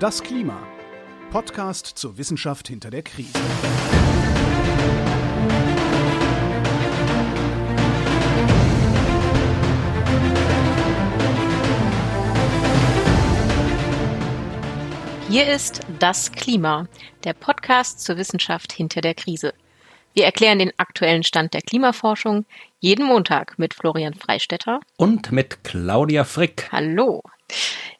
Das Klima. Podcast zur Wissenschaft hinter der Krise. Hier ist Das Klima, der Podcast zur Wissenschaft hinter der Krise. Wir erklären den aktuellen Stand der Klimaforschung jeden Montag mit Florian Freistetter und mit Claudia Frick. Hallo.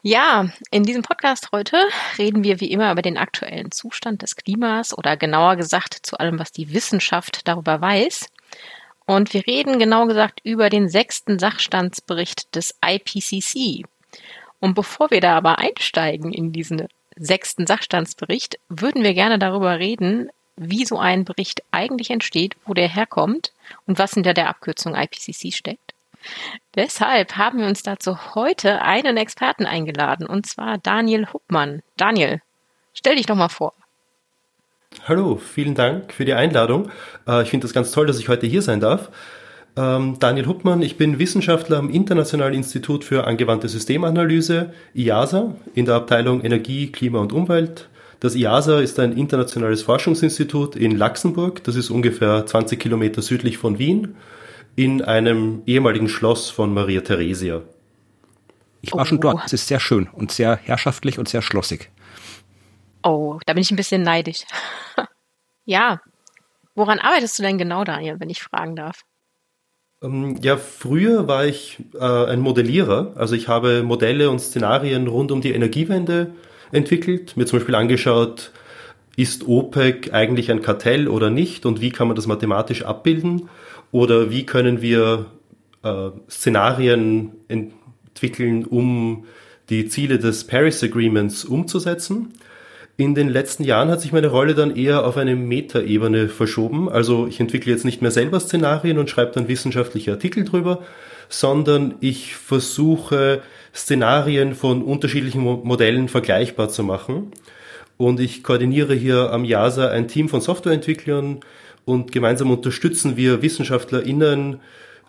Ja, in diesem Podcast heute reden wir wie immer über den aktuellen Zustand des Klimas oder genauer gesagt zu allem, was die Wissenschaft darüber weiß. Und wir reden genau gesagt über den sechsten Sachstandsbericht des IPCC. Und bevor wir da aber einsteigen in diesen sechsten Sachstandsbericht, würden wir gerne darüber reden, wie so ein Bericht eigentlich entsteht, wo der herkommt und was hinter der Abkürzung IPCC steckt. Deshalb haben wir uns dazu heute einen Experten eingeladen, und zwar Daniel Huppmann. Daniel, stell dich doch mal vor. Hallo, vielen Dank für die Einladung. Äh, ich finde das ganz toll, dass ich heute hier sein darf. Ähm, Daniel Huppmann, ich bin Wissenschaftler am Internationalen Institut für angewandte Systemanalyse, IASA, in der Abteilung Energie, Klima und Umwelt. Das IASA ist ein internationales Forschungsinstitut in Luxemburg, das ist ungefähr 20 Kilometer südlich von Wien in einem ehemaligen Schloss von Maria Theresia. Ich war oh. schon dort. Es ist sehr schön und sehr herrschaftlich und sehr schlossig. Oh, da bin ich ein bisschen neidisch. ja. Woran arbeitest du denn genau, Daniel, wenn ich fragen darf? Ähm, ja, früher war ich äh, ein Modellierer. Also ich habe Modelle und Szenarien rund um die Energiewende entwickelt, mir zum Beispiel angeschaut, ist OPEC eigentlich ein Kartell oder nicht und wie kann man das mathematisch abbilden? Oder wie können wir äh, Szenarien entwickeln, um die Ziele des Paris Agreements umzusetzen? In den letzten Jahren hat sich meine Rolle dann eher auf eine Metaebene verschoben. Also ich entwickle jetzt nicht mehr selber Szenarien und schreibe dann wissenschaftliche Artikel drüber, sondern ich versuche Szenarien von unterschiedlichen Modellen vergleichbar zu machen. Und ich koordiniere hier am JASA ein Team von Softwareentwicklern, und gemeinsam unterstützen wir WissenschaftlerInnen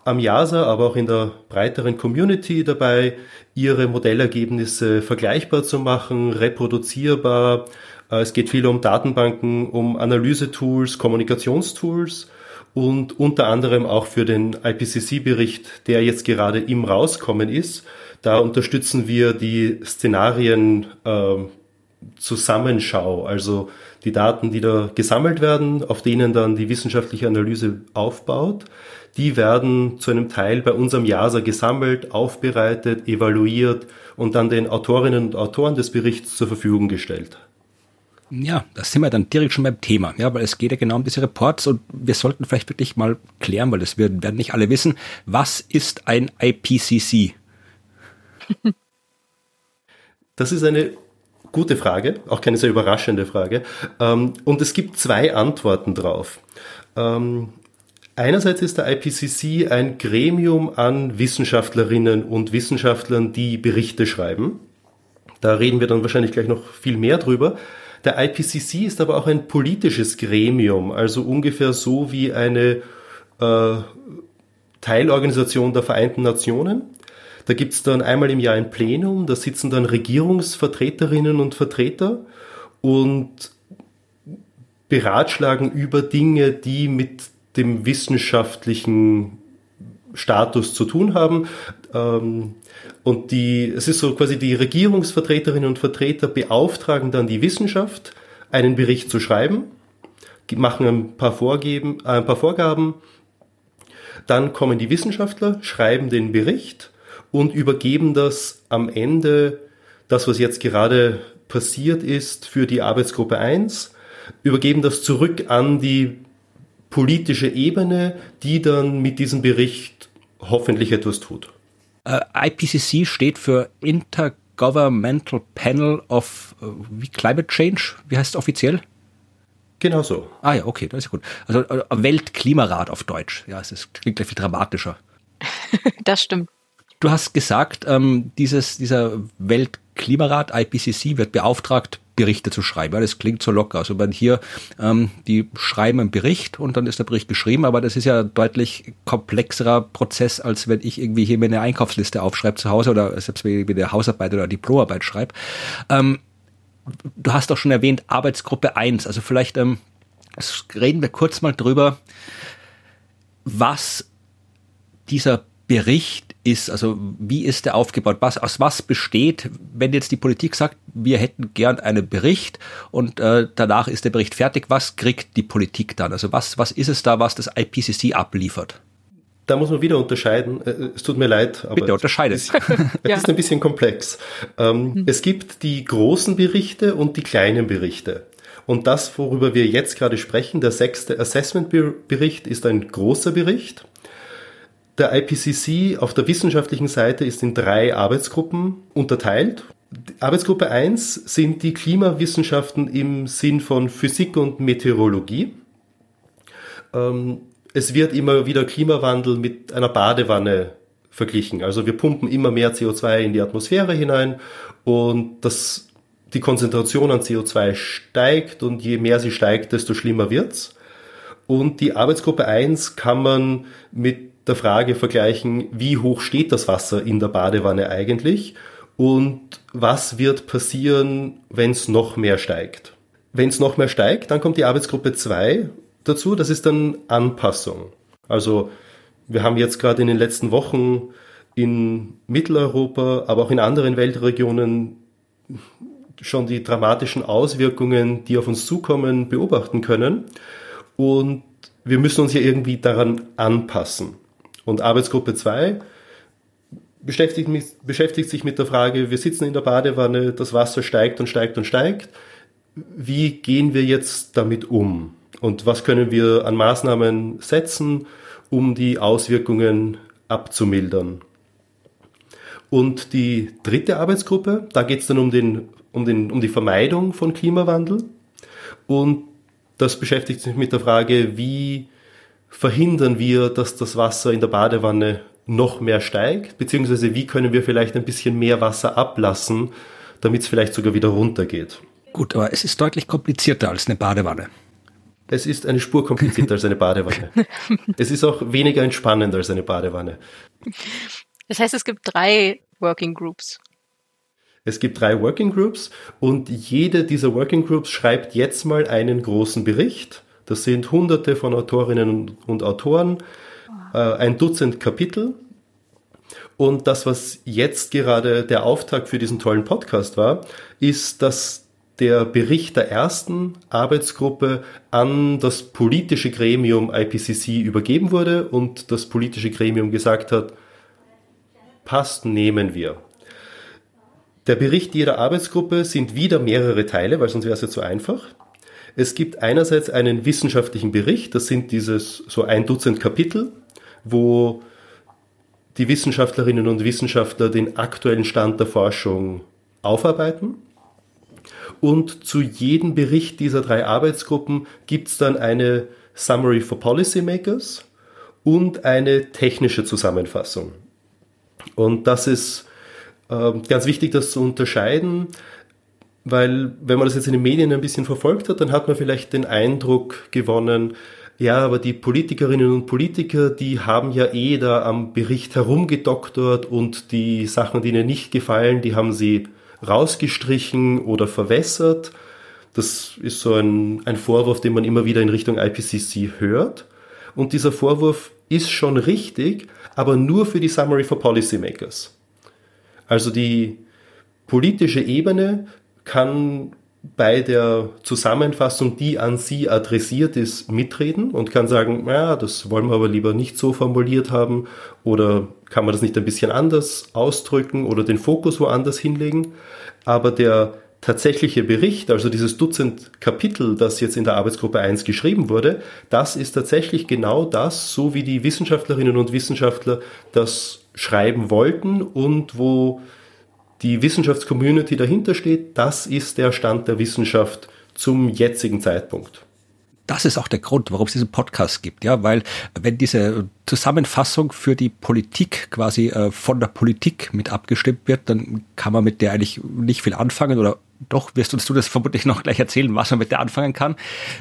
am JASA, aber auch in der breiteren Community dabei, ihre Modellergebnisse vergleichbar zu machen, reproduzierbar. Äh, es geht viel um Datenbanken, um Analysetools, Kommunikationstools und unter anderem auch für den IPCC-Bericht, der jetzt gerade im Rauskommen ist. Da unterstützen wir die Szenarien äh, also die Daten, die da gesammelt werden, auf denen dann die wissenschaftliche Analyse aufbaut, die werden zu einem Teil bei unserem JASA gesammelt, aufbereitet, evaluiert und dann den Autorinnen und Autoren des Berichts zur Verfügung gestellt. Ja, da sind wir dann direkt schon beim Thema, ja, weil es geht ja genau um diese Reports und wir sollten vielleicht wirklich mal klären, weil das werden, werden nicht alle wissen, was ist ein IPCC? Das ist eine Gute Frage, auch keine sehr überraschende Frage. Ähm, und es gibt zwei Antworten drauf. Ähm, einerseits ist der IPCC ein Gremium an Wissenschaftlerinnen und Wissenschaftlern, die Berichte schreiben. Da reden wir dann wahrscheinlich gleich noch viel mehr drüber. Der IPCC ist aber auch ein politisches Gremium, also ungefähr so wie eine äh, Teilorganisation der Vereinten Nationen. Da gibt es dann einmal im Jahr ein Plenum, da sitzen dann Regierungsvertreterinnen und Vertreter und beratschlagen über Dinge, die mit dem wissenschaftlichen Status zu tun haben. Ähm, und die, es ist so quasi die Regierungsvertreterinnen und Vertreter beauftragen dann die Wissenschaft, einen Bericht zu schreiben, machen ein paar, Vorgeben, äh, ein paar Vorgaben, dann kommen die Wissenschaftler, schreiben den Bericht und übergeben das am Ende, das was jetzt gerade passiert ist, für die Arbeitsgruppe 1, übergeben das zurück an die politische Ebene, die dann mit diesem Bericht hoffentlich etwas tut. Uh, äh, IPCC steht für Intergovernmental Panel of uh, wie Climate Change. Wie heißt es offiziell? Genau so. Ah ja, okay, das ist gut. Also uh, Weltklimarat auf Deutsch. Ja, es ist, klingt gleich viel dramatischer. das stimmt. Du hast gesagt, ähm, dieses, dieser Weltklimarat IPCC wird beauftragt, Berichte zu schreiben. Ja, das klingt so locker. Also wenn hier, ähm, die schreiben einen Bericht und dann ist der Bericht geschrieben, aber das ist ja ein deutlich komplexerer Prozess, als wenn ich irgendwie hier mir eine Einkaufsliste aufschreibe zu Hause oder selbst wenn ich eine Hausarbeit oder Diplomarbeit schreibe. Ähm, du hast doch schon erwähnt, Arbeitsgruppe 1. Also vielleicht ähm, reden wir kurz mal drüber, was dieser Bericht ist, also wie ist der aufgebaut, was, aus was besteht, wenn jetzt die Politik sagt, wir hätten gern einen Bericht und äh, danach ist der Bericht fertig, was kriegt die Politik dann? Also was, was ist es da, was das IPCC abliefert? Da muss man wieder unterscheiden. Äh, es tut mir leid, aber Bitte unterscheide. es, es ja. ist ein bisschen komplex. Ähm, hm. Es gibt die großen Berichte und die kleinen Berichte. Und das, worüber wir jetzt gerade sprechen, der sechste Assessment-Bericht, ist ein großer Bericht. Der IPCC auf der wissenschaftlichen Seite ist in drei Arbeitsgruppen unterteilt. Arbeitsgruppe 1 sind die Klimawissenschaften im Sinn von Physik und Meteorologie. Ähm, es wird immer wieder Klimawandel mit einer Badewanne verglichen. Also wir pumpen immer mehr CO2 in die Atmosphäre hinein und das, die Konzentration an CO2 steigt und je mehr sie steigt, desto schlimmer wird's. Und die Arbeitsgruppe 1 kann man mit der Frage vergleichen, wie hoch steht das Wasser in der Badewanne eigentlich und was wird passieren, wenn es noch mehr steigt. Wenn es noch mehr steigt, dann kommt die Arbeitsgruppe 2 dazu, das ist dann Anpassung. Also wir haben jetzt gerade in den letzten Wochen in Mitteleuropa, aber auch in anderen Weltregionen schon die dramatischen Auswirkungen, die auf uns zukommen, beobachten können. Und wir müssen uns ja irgendwie daran anpassen. Und Arbeitsgruppe 2 beschäftigt, beschäftigt sich mit der Frage, wir sitzen in der Badewanne, das Wasser steigt und steigt und steigt. Wie gehen wir jetzt damit um? Und was können wir an Maßnahmen setzen, um die Auswirkungen abzumildern? Und die dritte Arbeitsgruppe, da geht es dann um, den, um, den, um die Vermeidung von Klimawandel. Und das beschäftigt sich mit der Frage, wie verhindern wir, dass das Wasser in der Badewanne noch mehr steigt, beziehungsweise wie können wir vielleicht ein bisschen mehr Wasser ablassen, damit es vielleicht sogar wieder runtergeht. Gut, aber es ist deutlich komplizierter als eine Badewanne. Es ist eine Spur komplizierter als eine Badewanne. Es ist auch weniger entspannend als eine Badewanne. Das heißt, es gibt drei Working Groups. Es gibt drei Working Groups und jede dieser Working Groups schreibt jetzt mal einen großen Bericht das sind hunderte von Autorinnen und Autoren, äh, ein Dutzend Kapitel. Und das, was jetzt gerade der Auftakt für diesen tollen Podcast war, ist, dass der Bericht der ersten Arbeitsgruppe an das politische Gremium IPCC übergeben wurde und das politische Gremium gesagt hat, passt, nehmen wir. Der Bericht jeder Arbeitsgruppe sind wieder mehrere Teile, weil sonst wäre es ja zu einfach. Es gibt einerseits einen wissenschaftlichen Bericht, das sind dieses so ein Dutzend Kapitel, wo die Wissenschaftlerinnen und Wissenschaftler den aktuellen Stand der Forschung aufarbeiten. Und zu jedem Bericht dieser drei Arbeitsgruppen gibt es dann eine Summary for Policymakers und eine technische Zusammenfassung. Und das ist äh, ganz wichtig, das zu unterscheiden. Weil wenn man das jetzt in den Medien ein bisschen verfolgt hat, dann hat man vielleicht den Eindruck gewonnen, ja, aber die Politikerinnen und Politiker, die haben ja eh da am Bericht herumgedoktert und die Sachen, die ihnen nicht gefallen, die haben sie rausgestrichen oder verwässert. Das ist so ein, ein Vorwurf, den man immer wieder in Richtung IPCC hört. Und dieser Vorwurf ist schon richtig, aber nur für die Summary for Policymakers. Also die politische Ebene kann bei der Zusammenfassung, die an Sie adressiert ist, mitreden und kann sagen, ja, das wollen wir aber lieber nicht so formuliert haben oder kann man das nicht ein bisschen anders ausdrücken oder den Fokus woanders hinlegen. Aber der tatsächliche Bericht, also dieses Dutzend Kapitel, das jetzt in der Arbeitsgruppe 1 geschrieben wurde, das ist tatsächlich genau das, so wie die Wissenschaftlerinnen und Wissenschaftler das schreiben wollten und wo die Wissenschaftscommunity dahinter steht, das ist der Stand der Wissenschaft zum jetzigen Zeitpunkt. Das ist auch der Grund, warum es diesen Podcast gibt, ja, weil wenn diese Zusammenfassung für die Politik quasi äh, von der Politik mit abgestimmt wird, dann kann man mit der eigentlich nicht viel anfangen oder doch wirst uns du das vermutlich noch gleich erzählen, was man mit der anfangen kann.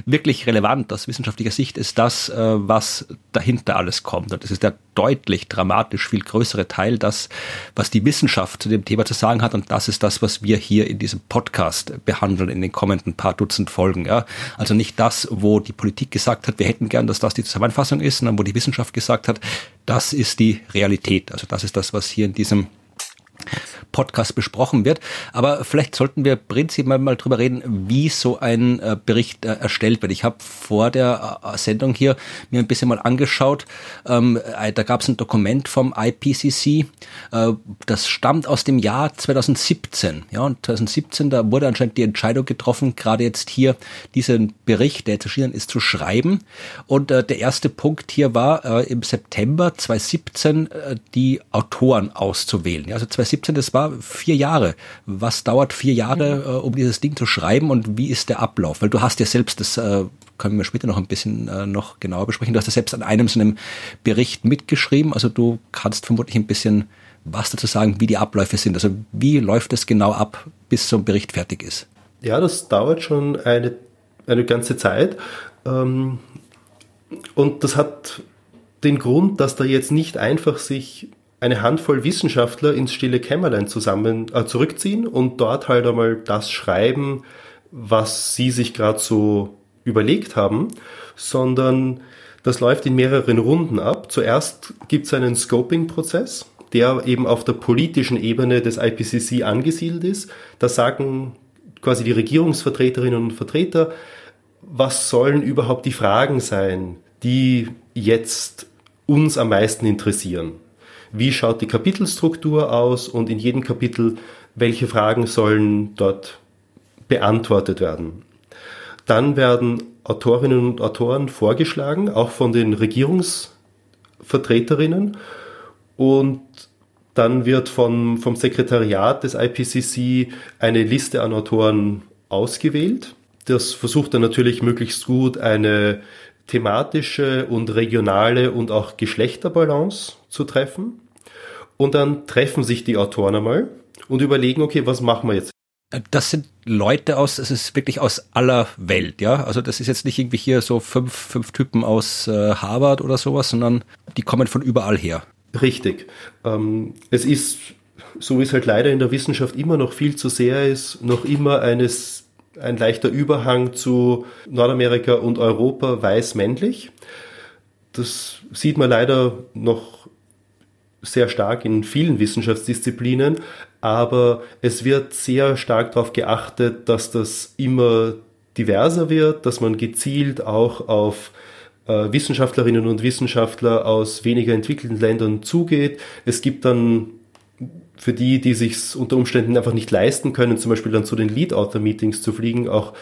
Wirklich relevant aus wissenschaftlicher Sicht ist das, äh, was dahinter alles kommt. Und das ist der deutlich dramatisch viel größere Teil, das, was die Wissenschaft zu dem Thema zu sagen hat. Und das ist das, was wir hier in diesem Podcast behandeln in den kommenden paar Dutzend Folgen. Ja. Also nicht das, wo die Politik gesagt hat, wir hätten gern, dass das die Zusammenfassung ist, sondern wo die Wissenschaft gesagt hat, das ist die Realität. Also das ist das, was hier in diesem Podcast besprochen wird. Aber vielleicht sollten wir prinzipiell mal drüber reden, wie so ein äh, Bericht äh, erstellt wird. Ich habe vor der äh, Sendung hier mir ein bisschen mal angeschaut. Ähm, da gab es ein Dokument vom IPCC. das stammt aus dem Jahr 2017. Ja, und 2017, da wurde anscheinend die Entscheidung getroffen, gerade jetzt hier diesen Bericht, der jetzt erschienen ist, zu schreiben. Und der erste Punkt hier war, im September 2017 die Autoren auszuwählen. Also 2017, das war vier Jahre. Was dauert vier Jahre, mhm. äh, um dieses Ding zu schreiben und wie ist der Ablauf? Weil du hast ja selbst, das äh, können wir später noch ein bisschen äh, noch genauer besprechen, du hast ja selbst an einem so einem Bericht mitgeschrieben, also du kannst vermutlich ein bisschen was dazu sagen, wie die Abläufe sind. Also wie läuft es genau ab, bis so ein Bericht fertig ist? Ja, das dauert schon eine, eine ganze Zeit. Ähm, und das hat den Grund, dass da jetzt nicht einfach sich eine Handvoll Wissenschaftler ins stille Kämmerlein zusammen äh, zurückziehen und dort halt einmal das schreiben, was sie sich gerade so überlegt haben, sondern das läuft in mehreren Runden ab. Zuerst gibt es einen Scoping-Prozess, der eben auf der politischen Ebene des IPCC angesiedelt ist. Da sagen quasi die Regierungsvertreterinnen und Vertreter, was sollen überhaupt die Fragen sein, die jetzt uns am meisten interessieren wie schaut die Kapitelstruktur aus und in jedem Kapitel, welche Fragen sollen dort beantwortet werden. Dann werden Autorinnen und Autoren vorgeschlagen, auch von den Regierungsvertreterinnen und dann wird von, vom Sekretariat des IPCC eine Liste an Autoren ausgewählt. Das versucht dann natürlich möglichst gut eine thematische und regionale und auch Geschlechterbalance zu treffen. Und dann treffen sich die Autoren einmal und überlegen, okay, was machen wir jetzt? Das sind Leute aus, es ist wirklich aus aller Welt, ja. Also das ist jetzt nicht irgendwie hier so fünf, fünf Typen aus äh, Harvard oder sowas, sondern die kommen von überall her. Richtig. Ähm, es ist, so wie es halt leider in der Wissenschaft immer noch viel zu sehr ist, noch immer eines ein leichter Überhang zu Nordamerika und Europa weiß-männlich. Das sieht man leider noch sehr stark in vielen Wissenschaftsdisziplinen, aber es wird sehr stark darauf geachtet, dass das immer diverser wird, dass man gezielt auch auf äh, Wissenschaftlerinnen und Wissenschaftler aus weniger entwickelten Ländern zugeht. Es gibt dann für die, die sich unter Umständen einfach nicht leisten können, zum Beispiel dann zu den Lead-Author-Meetings zu fliegen, auch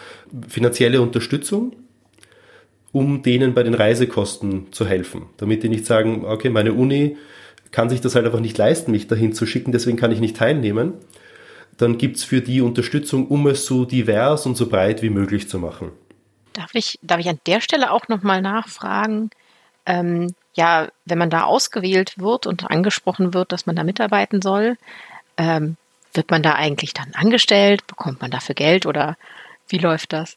finanzielle Unterstützung, um denen bei den Reisekosten zu helfen, damit die nicht sagen, okay, meine Uni kann sich das halt einfach nicht leisten, mich dahin zu schicken, deswegen kann ich nicht teilnehmen. Dann gibt's für die Unterstützung, um es so divers und so breit wie möglich zu machen. Darf ich, darf ich an der Stelle auch nochmal nachfragen? Ähm, ja, wenn man da ausgewählt wird und angesprochen wird, dass man da mitarbeiten soll, ähm, wird man da eigentlich dann angestellt? Bekommt man dafür Geld oder wie läuft das?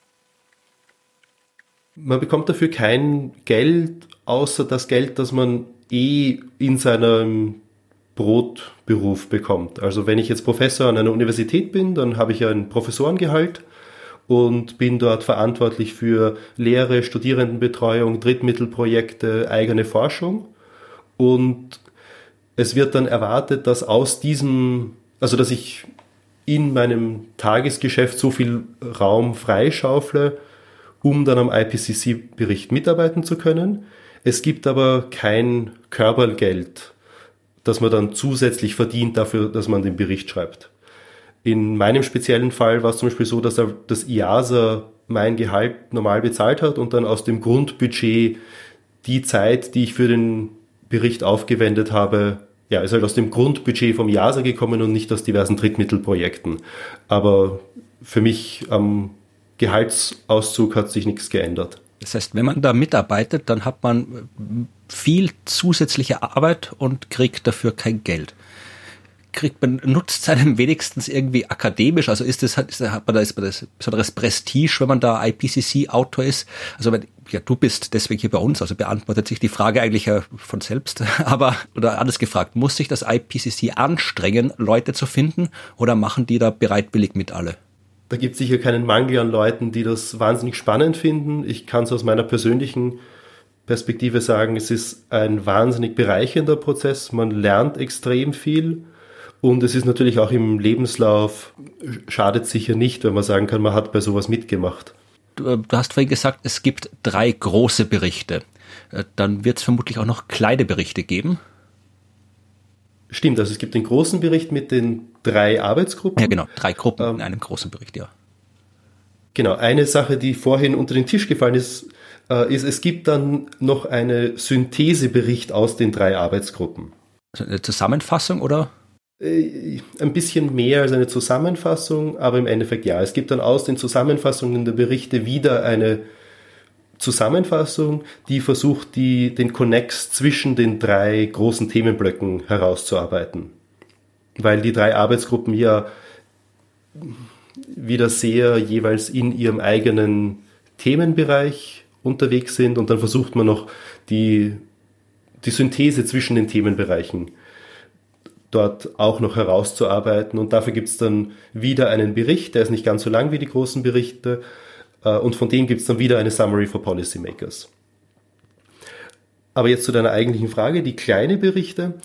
Man bekommt dafür kein Geld, außer das Geld, das man eh in seinem Brotberuf bekommt. Also wenn ich jetzt Professor an einer Universität bin, dann habe ich ein Professorengehalt und bin dort verantwortlich für Lehre, Studierendenbetreuung, Drittmittelprojekte, eigene Forschung. Und es wird dann erwartet, dass aus diesem, also dass ich in meinem Tagesgeschäft so viel Raum freischaufle, um dann am IPCC-Bericht mitarbeiten zu können. Es gibt aber kein Körpergeld, das man dann zusätzlich verdient dafür, dass man den Bericht schreibt. In meinem speziellen Fall war es zum Beispiel so, dass das IASA mein Gehalt normal bezahlt hat und dann aus dem Grundbudget die Zeit, die ich für den Bericht aufgewendet habe, ja, ist halt aus dem Grundbudget vom IASA gekommen und nicht aus diversen Drittmittelprojekten. Aber für mich am Gehaltsauszug hat sich nichts geändert. Das heißt, wenn man da mitarbeitet, dann hat man viel zusätzliche Arbeit und kriegt dafür kein Geld. Kriegt man, nutzt seinem wenigstens irgendwie akademisch? Also ist das, ist, hat man da, ist man das besonderes Prestige, wenn man da IPCC-Autor ist? Also wenn, ja, du bist deswegen hier bei uns, also beantwortet sich die Frage eigentlich ja von selbst. Aber, oder anders gefragt, muss sich das IPCC anstrengen, Leute zu finden oder machen die da bereitwillig mit alle? Da gibt es sicher keinen Mangel an Leuten, die das wahnsinnig spannend finden. Ich kann es aus meiner persönlichen Perspektive sagen, es ist ein wahnsinnig bereichernder Prozess. Man lernt extrem viel. Und es ist natürlich auch im Lebenslauf, schadet sicher nicht, wenn man sagen kann, man hat bei sowas mitgemacht. Du, äh, du hast vorhin gesagt, es gibt drei große Berichte. Äh, dann wird es vermutlich auch noch kleine Berichte geben. Stimmt, also es gibt den großen Bericht mit den drei Arbeitsgruppen. Ja, genau, drei Gruppen ähm, in einem großen Bericht, ja. Genau, eine Sache, die vorhin unter den Tisch gefallen ist, äh, ist, es gibt dann noch eine Synthesebericht aus den drei Arbeitsgruppen. Also eine Zusammenfassung oder? Äh, ein bisschen mehr als eine Zusammenfassung, aber im Endeffekt ja. Es gibt dann aus den Zusammenfassungen der Berichte wieder eine Zusammenfassung, die versucht, die, den Connex zwischen den drei großen Themenblöcken herauszuarbeiten. Weil die drei Arbeitsgruppen ja wieder sehr jeweils in ihrem eigenen Themenbereich unterwegs sind und dann versucht man noch die, die Synthese zwischen den Themenbereichen dort auch noch herauszuarbeiten. Und dafür gibt es dann wieder einen Bericht, der ist nicht ganz so lang wie die großen Berichte. Äh, und von dem gibt es dann wieder eine Summary for Policymakers. Aber jetzt zu deiner eigentlichen Frage, die kleine Berichte.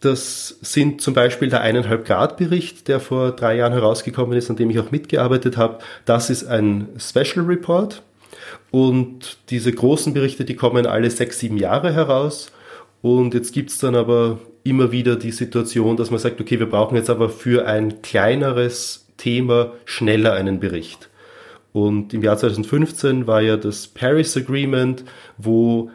Das sind zum Beispiel der eineinhalb Grad Bericht, der vor drei Jahren herausgekommen ist, an dem ich auch mitgearbeitet habe. Das ist ein Special Report. Und diese großen Berichte, die kommen alle sechs, sieben Jahre heraus. Und jetzt gibt es dann aber immer wieder die Situation, dass man sagt, okay, wir brauchen jetzt aber für ein kleineres Thema schneller einen Bericht. Und im Jahr 2015 war ja das Paris Agreement, wo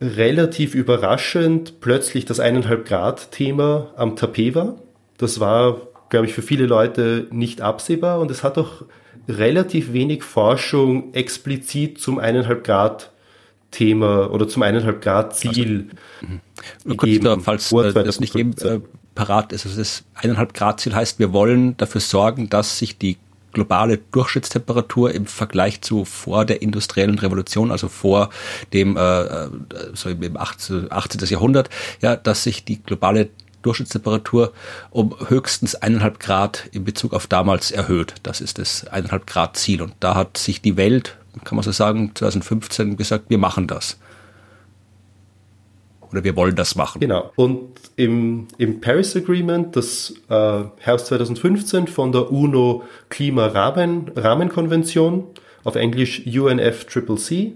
relativ überraschend plötzlich das eineinhalb Grad Thema am Tapet war. Das war, glaube ich, für viele Leute nicht absehbar und es hat auch relativ wenig Forschung explizit zum eineinhalb Grad Thema oder zum eineinhalb Grad Ziel. Also, kurz da, falls äh, das nicht eben äh, parat ist. Also das eineinhalb Grad Ziel heißt, wir wollen dafür sorgen, dass sich die globale Durchschnittstemperatur im Vergleich zu vor der industriellen Revolution, also vor dem äh, äh so im 18. 18. Jahrhundert, ja, dass sich die globale Durchschnittstemperatur um höchstens eineinhalb Grad in Bezug auf damals erhöht. Das ist das eineinhalb Grad Ziel. Und da hat sich die Welt, kann man so sagen, 2015 gesagt, wir machen das. Oder wir wollen das machen. Genau. Und im, im Paris Agreement, das äh, Herbst 2015 von der UNO Klimarahmenkonvention, auf Englisch UNFCCC,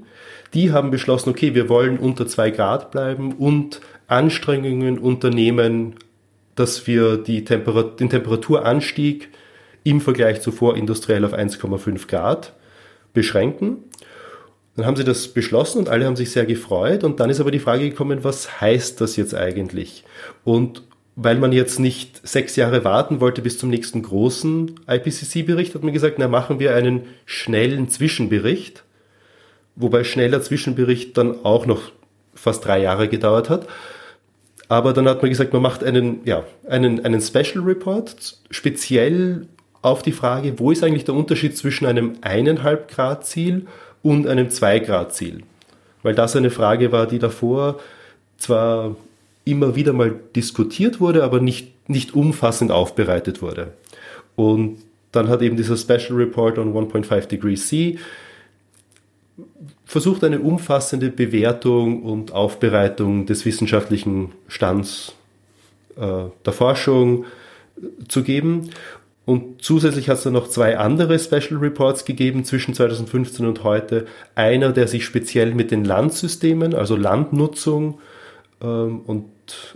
die haben beschlossen, okay, wir wollen unter zwei Grad bleiben und Anstrengungen unternehmen, dass wir die Temperat den Temperaturanstieg im Vergleich zu vorindustriell auf 1,5 Grad beschränken. Dann haben sie das beschlossen und alle haben sich sehr gefreut. Und dann ist aber die Frage gekommen, was heißt das jetzt eigentlich? Und weil man jetzt nicht sechs Jahre warten wollte bis zum nächsten großen IPCC-Bericht, hat man gesagt, na machen wir einen schnellen Zwischenbericht. Wobei schneller Zwischenbericht dann auch noch fast drei Jahre gedauert hat. Aber dann hat man gesagt, man macht einen, ja, einen, einen Special Report, speziell auf die Frage, wo ist eigentlich der Unterschied zwischen einem eineinhalb Grad Ziel und einem zwei Grad Ziel? Weil das eine Frage war, die davor zwar immer wieder mal diskutiert wurde, aber nicht, nicht umfassend aufbereitet wurde. Und dann hat eben dieser Special Report on 1.5 Degrees C versucht eine umfassende Bewertung und Aufbereitung des wissenschaftlichen Stands äh, der Forschung äh, zu geben. Und zusätzlich hat es dann noch zwei andere Special Reports gegeben zwischen 2015 und heute. Einer, der sich speziell mit den Landsystemen, also Landnutzung ähm, und,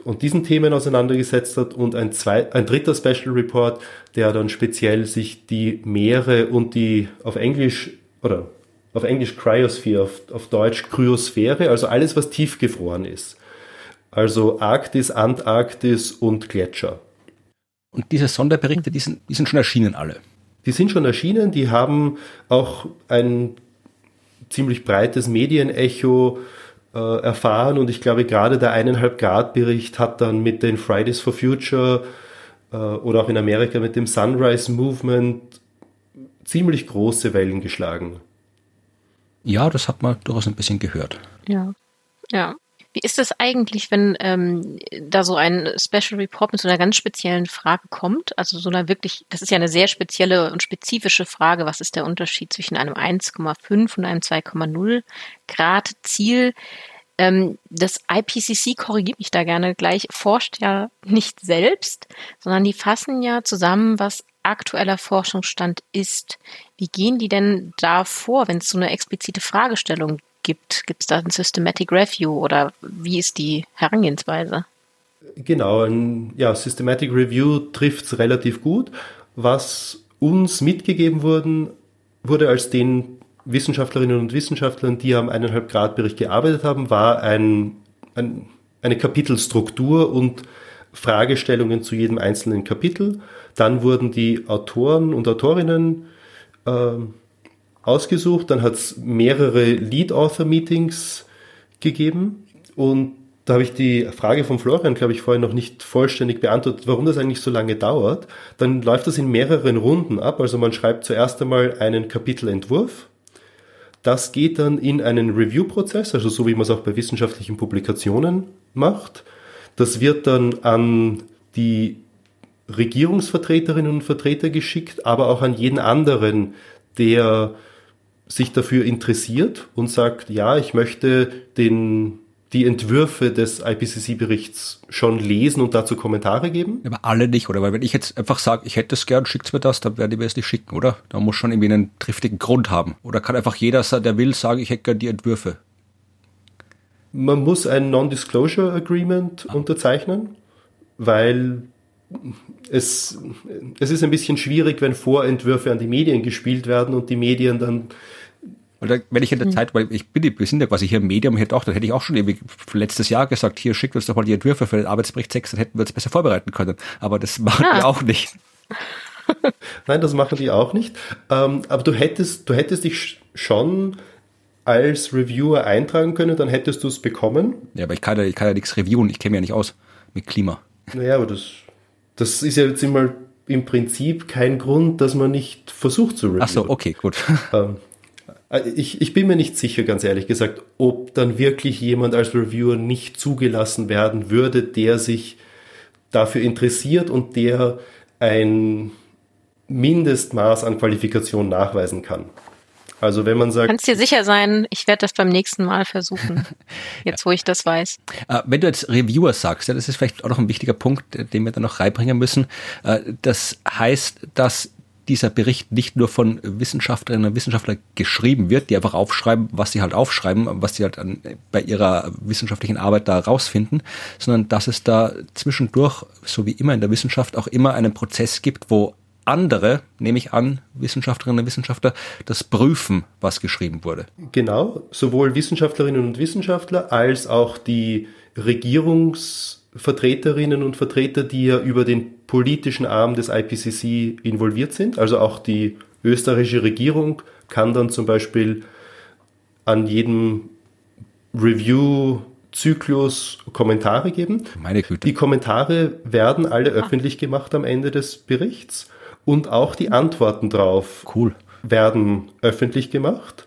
und diesen Themen auseinandergesetzt hat und ein, zwei, ein dritter Special Report, der dann speziell sich die Meere und die auf Englisch oder auf Englisch Cryosphere, auf, auf Deutsch Kryosphäre, also alles, was tiefgefroren ist. Also Arktis, Antarktis und Gletscher. Und diese Sonderberichte, die sind, die sind schon erschienen alle. Die sind schon erschienen, die haben auch ein ziemlich breites Medienecho äh, erfahren und ich glaube gerade der eineinhalb Grad Bericht hat dann mit den Fridays for Future äh, oder auch in Amerika mit dem Sunrise Movement ziemlich große Wellen geschlagen. Ja, das hat man durchaus ein bisschen gehört. Ja, ja. Wie ist es eigentlich, wenn ähm, da so ein Special Report mit so einer ganz speziellen Frage kommt? Also so einer wirklich, das ist ja eine sehr spezielle und spezifische Frage. Was ist der Unterschied zwischen einem 1,5 und einem 2,0 Grad Ziel? Ähm, das IPCC, korrigiert mich da gerne gleich, forscht ja nicht selbst, sondern die fassen ja zusammen, was aktueller Forschungsstand ist. Wie gehen die denn da vor, wenn es so eine explizite Fragestellung gibt? Gibt es da ein Systematic Review oder wie ist die Herangehensweise? Genau, ein ja, Systematic Review trifft es relativ gut. Was uns mitgegeben wurden, wurde als den Wissenschaftlerinnen und Wissenschaftlern, die am eineinhalb Grad Bericht gearbeitet haben, war ein, ein, eine Kapitelstruktur und Fragestellungen zu jedem einzelnen Kapitel. Dann wurden die Autoren und Autorinnen äh, ausgesucht. Dann hat es mehrere Lead-Author-Meetings gegeben. Und da habe ich die Frage von Florian, glaube ich, vorher noch nicht vollständig beantwortet, warum das eigentlich so lange dauert. Dann läuft das in mehreren Runden ab. Also man schreibt zuerst einmal einen Kapitelentwurf. Das geht dann in einen Review-Prozess, also so wie man es auch bei wissenschaftlichen Publikationen macht. Das wird dann an die Regierungsvertreterinnen und Vertreter geschickt, aber auch an jeden anderen, der sich dafür interessiert und sagt, ja, ich möchte den, die Entwürfe des IPCC-Berichts schon lesen und dazu Kommentare geben? Aber alle nicht, oder? Weil wenn ich jetzt einfach sage, ich hätte es gern, schickt mir das, dann werde ich mir es nicht schicken, oder? Da muss schon irgendwie einen triftigen Grund haben. Oder kann einfach jeder, der will, sagen, ich hätte gern die Entwürfe? Man muss ein Non-Disclosure Agreement ah. unterzeichnen, weil es, es ist ein bisschen schwierig, wenn Vorentwürfe an die Medien gespielt werden und die Medien dann oder wenn ich in der mhm. Zeit, weil ich bin, wir sind ja quasi hier im Medium, hätte auch, dann hätte ich auch schon irgendwie letztes Jahr gesagt, hier schickt uns doch mal die Entwürfe für den Arbeitsbericht 6, dann hätten wir uns besser vorbereiten können. Aber das machen ah. die auch nicht. Nein, das machen die auch nicht. Ähm, aber du hättest, du hättest dich schon als Reviewer eintragen können, dann hättest du es bekommen. Ja, aber ich kann ja, ich kann ja nichts reviewen, ich kenne mich ja nicht aus mit Klima. Naja, aber das, das ist ja jetzt immer im Prinzip kein Grund, dass man nicht versucht zu reviewen. Ach so, okay, gut. Ähm, äh, ich, ich bin mir nicht sicher, ganz ehrlich gesagt, ob dann wirklich jemand als Reviewer nicht zugelassen werden würde, der sich dafür interessiert und der ein Mindestmaß an Qualifikation nachweisen kann. Also wenn man sagt. Kannst dir sicher sein, ich werde das beim nächsten Mal versuchen. Jetzt, wo ich das weiß. Äh, wenn du jetzt Reviewer sagst, ja, das ist vielleicht auch noch ein wichtiger Punkt, den wir dann noch reinbringen müssen. Äh, das heißt, dass dieser Bericht nicht nur von Wissenschaftlerinnen und Wissenschaftlern geschrieben wird, die einfach aufschreiben, was sie halt aufschreiben, was sie halt an, bei ihrer wissenschaftlichen Arbeit da rausfinden, sondern dass es da zwischendurch, so wie immer in der Wissenschaft, auch immer einen Prozess gibt, wo andere, nehme ich an, Wissenschaftlerinnen und Wissenschaftler, das prüfen, was geschrieben wurde. Genau, sowohl Wissenschaftlerinnen und Wissenschaftler als auch die Regierungsvertreterinnen und Vertreter, die ja über den politischen Arm des IPCC involviert sind. Also auch die österreichische Regierung kann dann zum Beispiel an jedem Review-Zyklus Kommentare geben. Meine Güte. Die Kommentare werden alle öffentlich gemacht am Ende des Berichts und auch die Antworten drauf cool. werden öffentlich gemacht.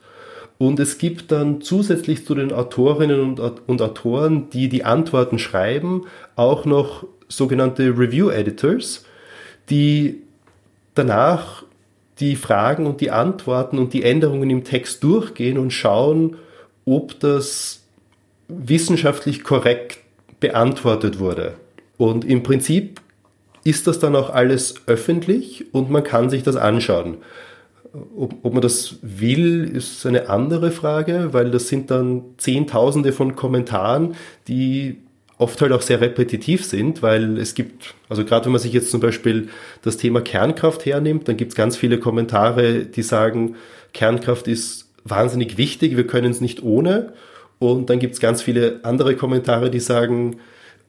Und es gibt dann zusätzlich zu den Autorinnen und, und Autoren, die die Antworten schreiben, auch noch sogenannte Review Editors, die danach die Fragen und die Antworten und die Änderungen im Text durchgehen und schauen, ob das wissenschaftlich korrekt beantwortet wurde. Und im Prinzip ist das dann auch alles öffentlich und man kann sich das anschauen. Ob, ob, man das will, ist eine andere Frage, weil das sind dann Zehntausende von Kommentaren, die oft halt auch sehr repetitiv sind, weil es gibt, also gerade wenn man sich jetzt zum Beispiel das Thema Kernkraft hernimmt, dann gibt es ganz viele Kommentare, die sagen, Kernkraft ist wahnsinnig wichtig, wir können es nicht ohne. Und dann gibt es ganz viele andere Kommentare, die sagen,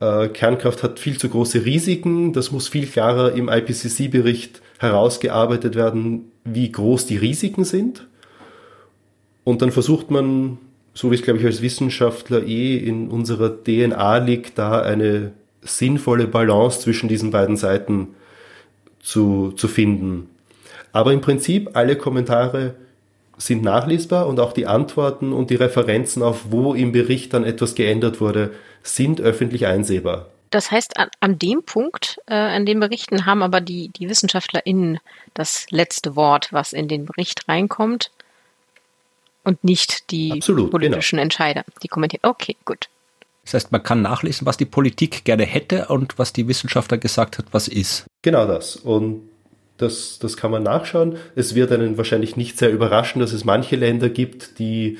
äh, Kernkraft hat viel zu große Risiken. Das muss viel klarer im IPCC-Bericht herausgearbeitet werden, wie groß die Risiken sind. Und dann versucht man so wie es, glaube ich, als Wissenschaftler eh in unserer DNA liegt, da eine sinnvolle Balance zwischen diesen beiden Seiten zu, zu finden. Aber im Prinzip alle Kommentare sind nachlesbar und auch die Antworten und die Referenzen auf, wo im Bericht dann etwas geändert wurde, sind öffentlich einsehbar. Das heißt, an, an dem Punkt, äh, an den Berichten haben aber die, die WissenschaftlerInnen das letzte Wort, was in den Bericht reinkommt und nicht die Absolut, genau. politischen genau. Entscheider, die kommentieren. Okay, gut. Das heißt, man kann nachlesen, was die Politik gerne hätte und was die Wissenschaftler gesagt hat, was ist. Genau das. Und das, das kann man nachschauen. Es wird einen wahrscheinlich nicht sehr überraschen, dass es manche Länder gibt, die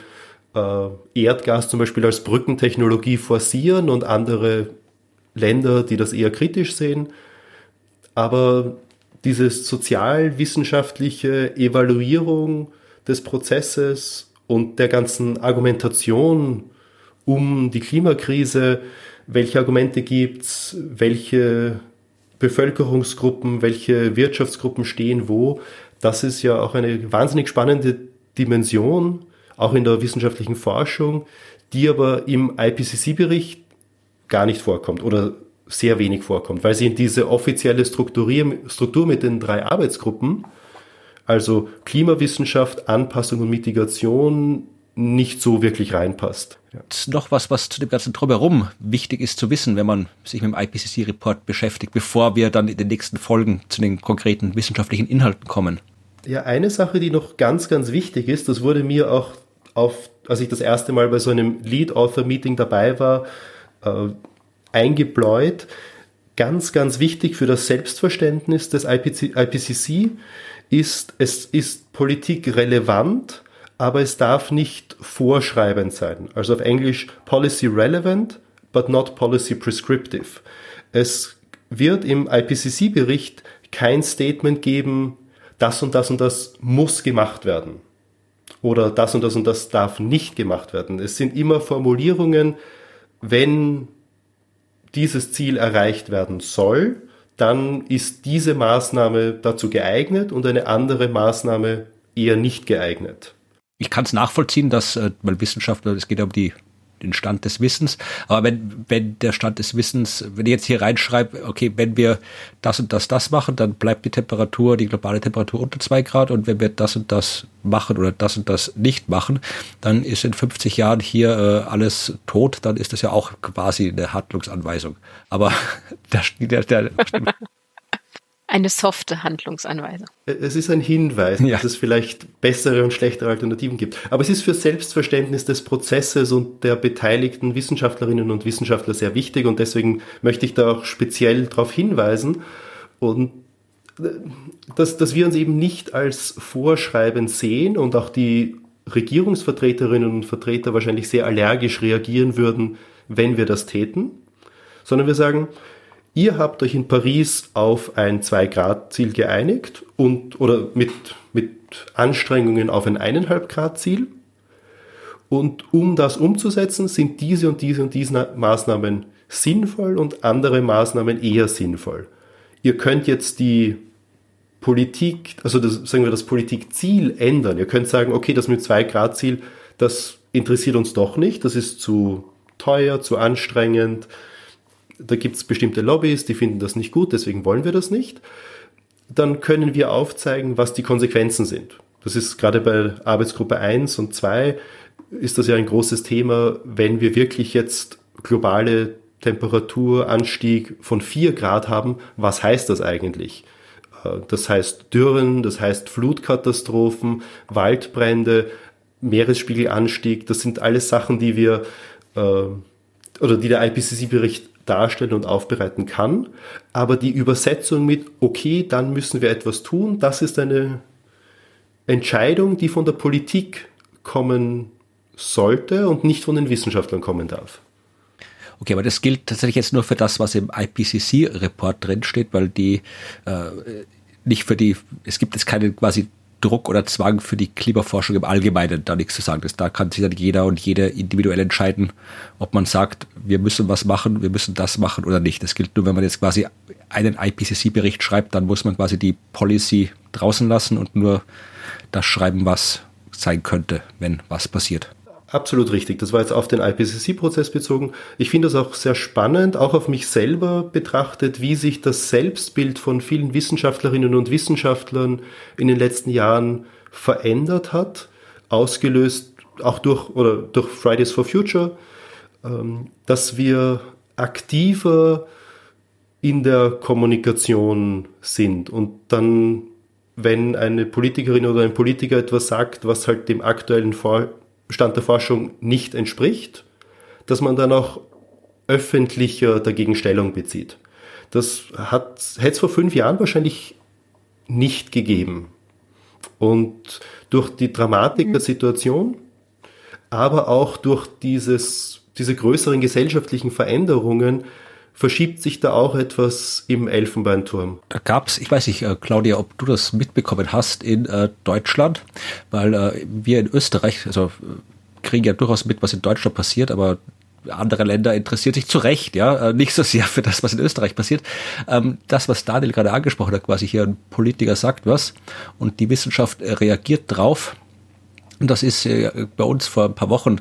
äh, Erdgas zum Beispiel als Brückentechnologie forcieren und andere Länder, die das eher kritisch sehen. Aber diese sozialwissenschaftliche Evaluierung des Prozesses und der ganzen Argumentation um die Klimakrise, welche Argumente gibt's, welche Bevölkerungsgruppen, welche Wirtschaftsgruppen stehen wo, das ist ja auch eine wahnsinnig spannende Dimension, auch in der wissenschaftlichen Forschung, die aber im IPCC-Bericht gar nicht vorkommt oder sehr wenig vorkommt, weil sie in diese offizielle Struktur mit den drei Arbeitsgruppen, also Klimawissenschaft, Anpassung und Mitigation, nicht so wirklich reinpasst. Ja. Noch was, was zu dem ganzen Drumherum wichtig ist zu wissen, wenn man sich mit dem IPCC-Report beschäftigt, bevor wir dann in den nächsten Folgen zu den konkreten wissenschaftlichen Inhalten kommen. Ja, eine Sache, die noch ganz, ganz wichtig ist, das wurde mir auch auf, als ich das erste Mal bei so einem Lead-Author-Meeting dabei war, äh, eingebläut. Ganz, ganz wichtig für das Selbstverständnis des IPC, IPCC ist, es ist Politik relevant, aber es darf nicht vorschreibend sein. Also auf Englisch policy relevant, but not policy prescriptive. Es wird im IPCC-Bericht kein Statement geben, das und das und das muss gemacht werden. Oder das und das und das darf nicht gemacht werden. Es sind immer Formulierungen, wenn dieses Ziel erreicht werden soll, dann ist diese Maßnahme dazu geeignet und eine andere Maßnahme eher nicht geeignet. Ich kann es nachvollziehen, dass, äh, weil Wissenschaftler, es geht ja um die den Stand des Wissens. Aber wenn, wenn der Stand des Wissens, wenn ich jetzt hier reinschreibe, okay, wenn wir das und das, das machen, dann bleibt die Temperatur, die globale Temperatur unter zwei Grad und wenn wir das und das machen oder das und das nicht machen, dann ist in 50 Jahren hier äh, alles tot, dann ist das ja auch quasi eine Handlungsanweisung. Aber der, der, der eine softe Handlungsanweisung. Es ist ein Hinweis, ja. dass es vielleicht bessere und schlechtere Alternativen gibt. Aber es ist für Selbstverständnis des Prozesses und der beteiligten Wissenschaftlerinnen und Wissenschaftler sehr wichtig und deswegen möchte ich da auch speziell darauf hinweisen und äh, dass, dass wir uns eben nicht als Vorschreiben sehen und auch die Regierungsvertreterinnen und Vertreter wahrscheinlich sehr allergisch reagieren würden, wenn wir das täten, sondern wir sagen, Ihr habt euch in Paris auf ein 2-Grad-Ziel geeinigt und oder mit, mit Anstrengungen auf ein 1,5 Grad-Ziel. Und um das umzusetzen, sind diese und diese und diese Maßnahmen sinnvoll und andere Maßnahmen eher sinnvoll. Ihr könnt jetzt die Politik, also das, sagen wir das Politikziel ändern. Ihr könnt sagen, okay, das mit 2 Grad Ziel, das interessiert uns doch nicht, das ist zu teuer, zu anstrengend, da gibt es bestimmte Lobbys, die finden das nicht gut, deswegen wollen wir das nicht, dann können wir aufzeigen, was die Konsequenzen sind. Das ist gerade bei Arbeitsgruppe 1 und 2 ist das ja ein großes Thema, wenn wir wirklich jetzt globale Temperaturanstieg von 4 Grad haben, was heißt das eigentlich? Äh, das heißt Dürren, das heißt Flutkatastrophen, Waldbrände, Meeresspiegelanstieg, das sind alles Sachen, die wir äh, oder die der IPCC-Bericht darstellen und aufbereiten kann. Aber die Übersetzung mit, okay, dann müssen wir etwas tun, das ist eine Entscheidung, die von der Politik kommen sollte und nicht von den Wissenschaftlern kommen darf. Okay, aber das gilt tatsächlich jetzt nur für das, was im IPCC-Report drinsteht, weil die äh, nicht für die, es gibt jetzt keine quasi Druck oder Zwang für die Klimaforschung im Allgemeinen da nichts zu sagen. Das, da kann sich dann jeder und jede individuell entscheiden, ob man sagt, wir müssen was machen, wir müssen das machen oder nicht. Das gilt nur, wenn man jetzt quasi einen IPCC-Bericht schreibt, dann muss man quasi die Policy draußen lassen und nur das schreiben, was sein könnte, wenn was passiert. Absolut richtig. Das war jetzt auf den IPCC-Prozess bezogen. Ich finde das auch sehr spannend, auch auf mich selber betrachtet, wie sich das Selbstbild von vielen Wissenschaftlerinnen und Wissenschaftlern in den letzten Jahren verändert hat, ausgelöst auch durch, oder durch Fridays for Future, ähm, dass wir aktiver in der Kommunikation sind und dann, wenn eine Politikerin oder ein Politiker etwas sagt, was halt dem aktuellen Stand der Forschung nicht entspricht, dass man dann auch öffentlicher dagegen Stellung bezieht. Das hat, hätte es vor fünf Jahren wahrscheinlich nicht gegeben. Und durch die Dramatik mhm. der Situation, aber auch durch dieses, diese größeren gesellschaftlichen Veränderungen verschiebt sich da auch etwas im Elfenbeinturm. Da gab's, ich weiß nicht, äh, Claudia, ob du das mitbekommen hast in äh, Deutschland, weil äh, wir in Österreich, also kriegen ja durchaus mit, was in Deutschland passiert, aber andere Länder interessiert sich zu Recht, ja, äh, nicht so sehr für das, was in Österreich passiert. Ähm, das, was Daniel gerade angesprochen hat, quasi hier ein Politiker sagt was und die Wissenschaft äh, reagiert drauf und das ist äh, bei uns vor ein paar Wochen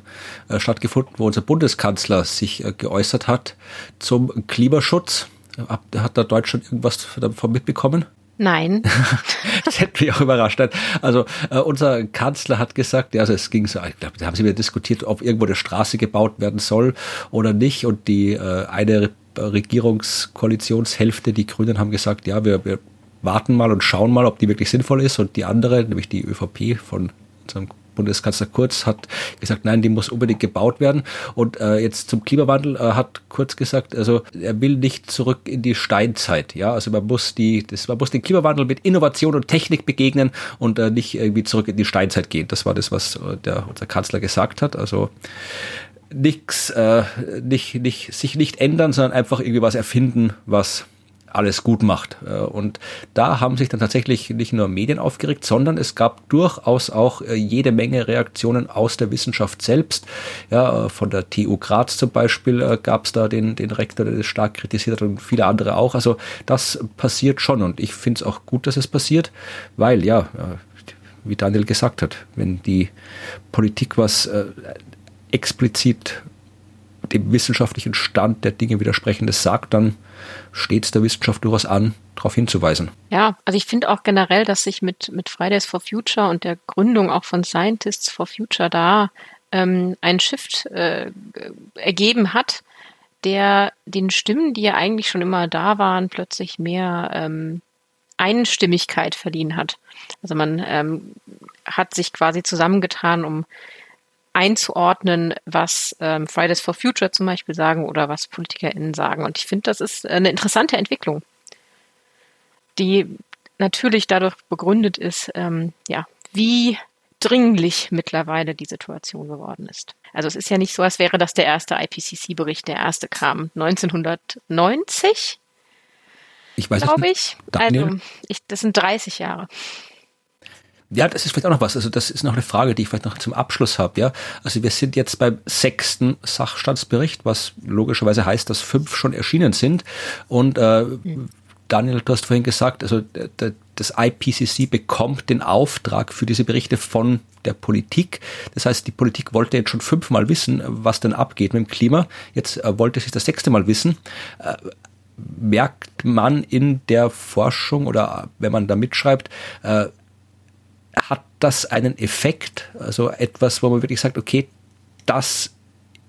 äh, stattgefunden, wo unser Bundeskanzler sich äh, geäußert hat zum Klimaschutz. Hat da Deutschland irgendwas davon mitbekommen? Nein. das hätte mich auch überrascht. Also äh, unser Kanzler hat gesagt, ja, also es ging so, ich glaube, da haben sie wieder diskutiert, ob irgendwo eine Straße gebaut werden soll oder nicht. Und die äh, eine Regierungskoalitionshälfte, die Grünen, haben gesagt, ja, wir, wir warten mal und schauen mal, ob die wirklich sinnvoll ist. Und die andere, nämlich die ÖVP von unserem Bundeskanzler Kurz hat gesagt, nein, die muss unbedingt gebaut werden. Und äh, jetzt zum Klimawandel äh, hat Kurz gesagt, also er will nicht zurück in die Steinzeit. Ja, also man muss die, das, man muss den Klimawandel mit Innovation und Technik begegnen und äh, nicht irgendwie zurück in die Steinzeit gehen. Das war das, was äh, der unser Kanzler gesagt hat. Also nichts, äh, nicht, nicht, sich nicht ändern, sondern einfach irgendwie was erfinden, was alles gut macht. Äh, und da haben sich dann tatsächlich nicht nur Medien aufgeregt, sondern es gab durchaus auch äh, jede Menge Reaktionen aus der Wissenschaft selbst. Ja, äh, von der TU Graz zum Beispiel gab es da den, den Rektor, der das stark kritisiert hat und viele andere auch. Also das passiert schon und ich finde es auch gut, dass es passiert, weil ja, wie Daniel gesagt hat, wenn die Politik was explizit dem wissenschaftlichen Stand der Dinge widersprechendes sagt, dann steht es der Wissenschaft durchaus an, darauf hinzuweisen. Ja, also ich finde auch generell, dass sich mit, mit Fridays for Future und der Gründung auch von Scientists for Future da ähm, ein Shift äh, ergeben hat, der den Stimmen, die ja eigentlich schon immer da waren, plötzlich mehr ähm, Einstimmigkeit verliehen hat. Also man ähm, hat sich quasi zusammengetan, um einzuordnen, was ähm, Fridays for Future zum Beispiel sagen oder was PolitikerInnen sagen. Und ich finde, das ist eine interessante Entwicklung, die natürlich dadurch begründet ist, ähm, ja, wie dringlich mittlerweile die Situation geworden ist. Also es ist ja nicht so, als wäre das der erste IPCC-Bericht. Der erste kam 1990. Ich weiß glaube ich. Daniel? Also ich, das sind 30 Jahre. Ja, das ist vielleicht auch noch was. Also das ist noch eine Frage, die ich vielleicht noch zum Abschluss habe. Ja, also wir sind jetzt beim sechsten Sachstandsbericht, was logischerweise heißt, dass fünf schon erschienen sind. Und äh, Daniel, du hast vorhin gesagt, also das IPCC bekommt den Auftrag für diese Berichte von der Politik. Das heißt, die Politik wollte jetzt schon fünfmal wissen, was denn abgeht mit dem Klima. Jetzt äh, wollte sie das sechste Mal wissen. Äh, merkt man in der Forschung oder wenn man da mitschreibt, äh, hat das einen Effekt? Also etwas, wo man wirklich sagt, okay, das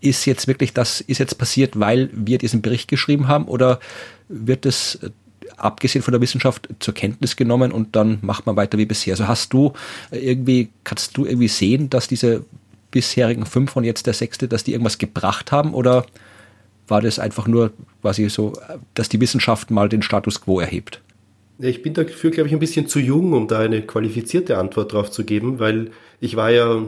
ist jetzt wirklich, das ist jetzt passiert, weil wir diesen Bericht geschrieben haben oder wird es äh, abgesehen von der Wissenschaft zur Kenntnis genommen und dann macht man weiter wie bisher? Also hast du äh, irgendwie, kannst du irgendwie sehen, dass diese bisherigen fünf und jetzt der sechste, dass die irgendwas gebracht haben oder war das einfach nur quasi so, äh, dass die Wissenschaft mal den Status quo erhebt? Ich bin dafür, glaube ich, ein bisschen zu jung, um da eine qualifizierte Antwort drauf zu geben, weil ich war ja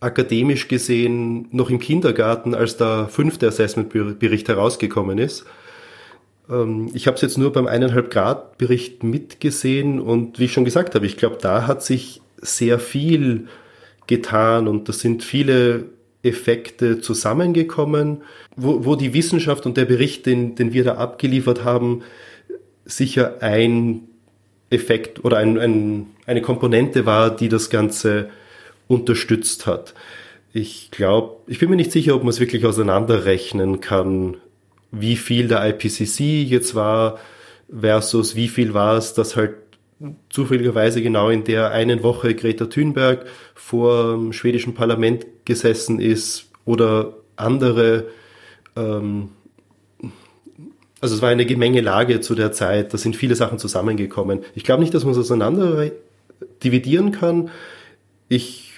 akademisch gesehen noch im Kindergarten, als der fünfte Assessment-Bericht herausgekommen ist. Ähm, ich habe es jetzt nur beim eineinhalb Grad Bericht mitgesehen und wie ich schon gesagt habe, ich glaube, da hat sich sehr viel getan und da sind viele Effekte zusammengekommen, wo, wo die Wissenschaft und der Bericht, den, den wir da abgeliefert haben, sicher ein Effekt oder ein, ein, eine Komponente war, die das Ganze unterstützt hat. ich glaube, ich bin mir nicht sicher, ob man es wirklich auseinanderrechnen kann, wie viel der IPCC jetzt war versus wie viel war es, dass halt zufälligerweise genau in der einen Woche Greta Thunberg vor dem schwedischen Parlament gesessen ist oder andere. Ähm, also es war eine Gemengelage zu der Zeit, da sind viele Sachen zusammengekommen. Ich glaube nicht, dass man es auseinander dividieren kann. Ich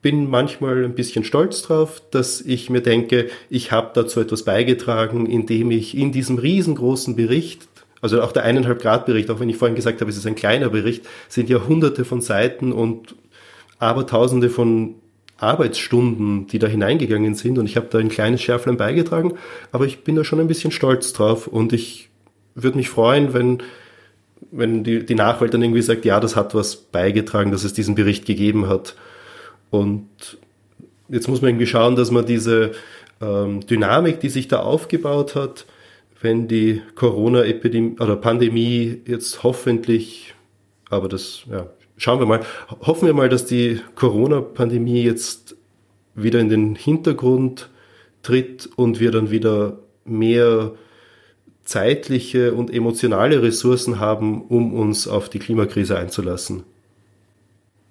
bin manchmal ein bisschen stolz drauf, dass ich mir denke, ich habe dazu etwas beigetragen, indem ich in diesem riesengroßen Bericht, also auch der eineinhalb Grad Bericht, auch wenn ich vorhin gesagt habe, es ist ein kleiner Bericht, sind ja hunderte von Seiten und abertausende von Arbeitsstunden, die da hineingegangen sind. Und ich habe da ein kleines Schärflein beigetragen, aber ich bin da schon ein bisschen stolz drauf. Und ich würde mich freuen, wenn wenn die, die Nachwelt dann irgendwie sagt, ja, das hat was beigetragen, dass es diesen Bericht gegeben hat. Und jetzt muss man irgendwie schauen, dass man diese ähm, Dynamik, die sich da aufgebaut hat, wenn die Corona-Epidemie oder Pandemie jetzt hoffentlich, aber das, ja, schauen wir mal, hoffen wir mal, dass die Corona-Pandemie jetzt wieder in den Hintergrund tritt und wir dann wieder mehr zeitliche und emotionale Ressourcen haben, um uns auf die Klimakrise einzulassen.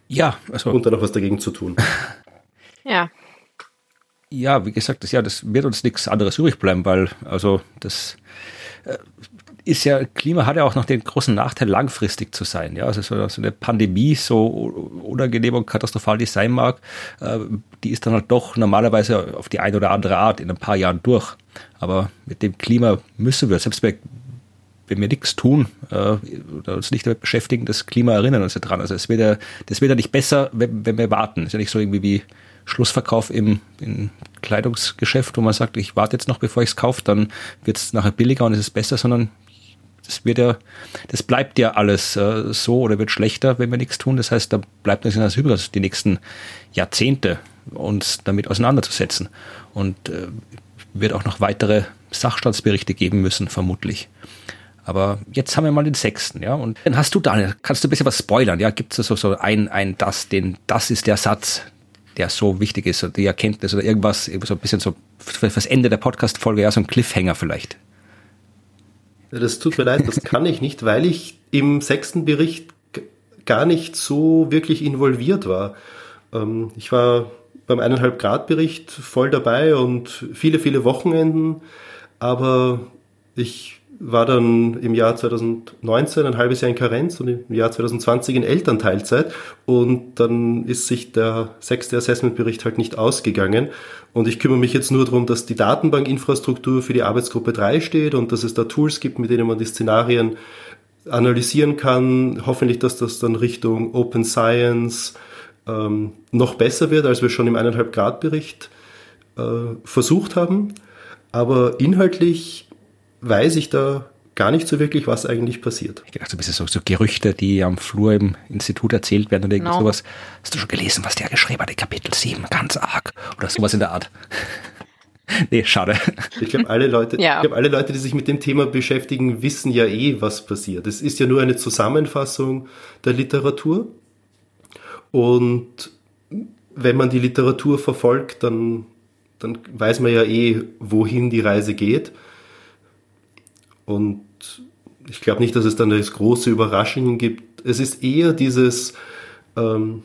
Ja, also. Und dann auch was dagegen zu tun. ja. Ja, wie gesagt, das, ja, das wird uns nichts anderes übrig bleiben, weil, also, das äh, ist ja, Klima hat ja auch noch den großen Nachteil, langfristig zu sein. Ja, also so, so eine Pandemie, so unangenehm und katastrophal die sein mag, äh, die ist dann halt doch normalerweise auf die eine oder andere Art in ein paar Jahren durch. Aber mit dem Klima müssen wir, selbst bei wenn wir nichts tun äh, oder uns nicht damit beschäftigen, das Klima erinnern uns ja dran. Also es wird ja, das wird ja nicht besser, wenn, wenn wir warten. Es ist ja nicht so irgendwie wie Schlussverkauf im, im Kleidungsgeschäft, wo man sagt, ich warte jetzt noch, bevor ich es kaufe, dann wird es nachher billiger und es ist besser, sondern das wird ja, das bleibt ja alles äh, so oder wird schlechter, wenn wir nichts tun. Das heißt, da bleibt uns ja das übrig, die nächsten Jahrzehnte uns damit auseinanderzusetzen. Und äh, wird auch noch weitere Sachstandsberichte geben müssen, vermutlich. Aber jetzt haben wir mal den sechsten, ja. Und dann hast du, Daniel, kannst du ein bisschen was spoilern, ja? Gibt es so, so ein, ein, das, den, das ist der Satz, der so wichtig ist, oder die Erkenntnis oder irgendwas, so ein bisschen so für das Ende der Podcast-Folge, ja, so ein Cliffhanger vielleicht. Das tut mir leid, das kann ich nicht, weil ich im sechsten Bericht gar nicht so wirklich involviert war. Ähm, ich war beim eineinhalb Grad Bericht voll dabei und viele, viele Wochenenden, aber ich war dann im Jahr 2019 ein halbes Jahr in Karenz und im Jahr 2020 in Elternteilzeit und dann ist sich der sechste Assessmentbericht halt nicht ausgegangen und ich kümmere mich jetzt nur darum, dass die Datenbankinfrastruktur für die Arbeitsgruppe 3 steht und dass es da Tools gibt, mit denen man die Szenarien analysieren kann. Hoffentlich, dass das dann Richtung Open Science ähm, noch besser wird, als wir schon im eineinhalb Grad Bericht äh, versucht haben. Aber inhaltlich weiß ich da gar nicht so wirklich, was eigentlich passiert. Ich dachte, ein bisschen so, so Gerüchte, die am Flur im Institut erzählt werden oder irgend no. sowas. Hast du schon gelesen, was der geschrieben hat in Kapitel 7? Ganz arg. Oder sowas in der Art. nee, schade. Ich glaube, alle Leute, ja. ich glaube, alle Leute, die sich mit dem Thema beschäftigen, wissen ja eh, was passiert. Es ist ja nur eine Zusammenfassung der Literatur. Und wenn man die Literatur verfolgt, dann, dann weiß man ja eh, wohin die Reise geht. Und ich glaube nicht, dass es dann das große Überraschungen gibt. Es ist eher dieses, ähm,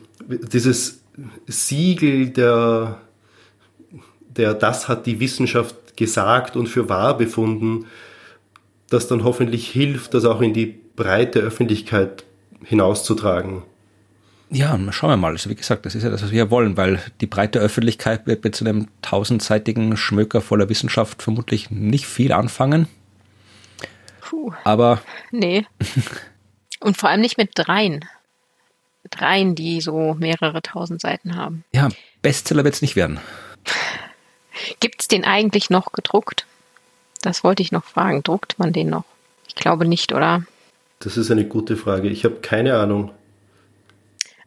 dieses Siegel der, der, das hat die Wissenschaft gesagt und für wahr befunden, das dann hoffentlich hilft, das auch in die breite Öffentlichkeit hinauszutragen. Ja, schauen wir mal. Also wie gesagt, das ist ja das, was wir wollen, weil die breite Öffentlichkeit wird mit so einem tausendseitigen Schmöker voller Wissenschaft vermutlich nicht viel anfangen. Puh. Aber. Nee. Und vor allem nicht mit dreien. Dreien, die so mehrere tausend Seiten haben. Ja, Bestseller wird es nicht werden. Gibt es den eigentlich noch gedruckt? Das wollte ich noch fragen. Druckt man den noch? Ich glaube nicht, oder? Das ist eine gute Frage. Ich habe keine Ahnung.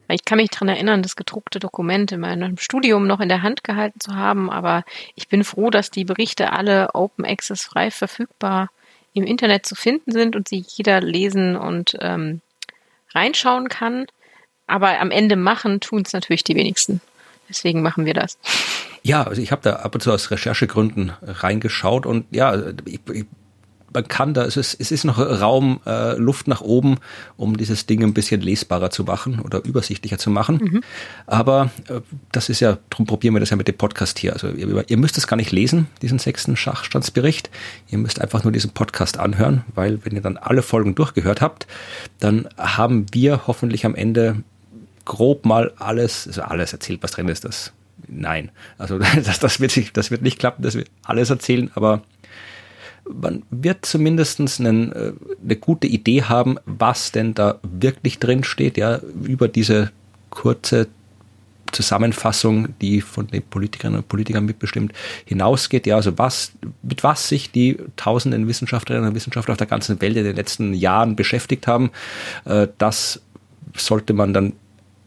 Ich kann mich daran erinnern, das gedruckte Dokument in meinem Studium noch in der Hand gehalten zu haben, aber ich bin froh, dass die Berichte alle Open Access frei verfügbar im Internet zu finden sind und sie jeder lesen und ähm, reinschauen kann. Aber am Ende machen tun es natürlich die wenigsten. Deswegen machen wir das. Ja, also ich habe da ab und zu aus Recherchegründen reingeschaut und ja, ich, ich man kann da, es ist, es ist noch Raum, äh, Luft nach oben, um dieses Ding ein bisschen lesbarer zu machen oder übersichtlicher zu machen. Mhm. Aber äh, das ist ja, darum probieren wir das ja mit dem Podcast hier. Also ihr, ihr müsst es gar nicht lesen, diesen sechsten Schachstandsbericht. Ihr müsst einfach nur diesen Podcast anhören, weil wenn ihr dann alle Folgen durchgehört habt, dann haben wir hoffentlich am Ende grob mal alles, also alles erzählt, was drin ist. Das nein, also das, das wird sich, das wird nicht klappen, dass wir alles erzählen, aber man wird zumindest einen, äh, eine gute Idee haben, was denn da wirklich drin steht, ja, über diese kurze Zusammenfassung, die von den Politikerinnen und Politikern mitbestimmt hinausgeht, ja, also was, mit was sich die tausenden Wissenschaftlerinnen und Wissenschaftler auf der ganzen Welt in den letzten Jahren beschäftigt haben, äh, das sollte man dann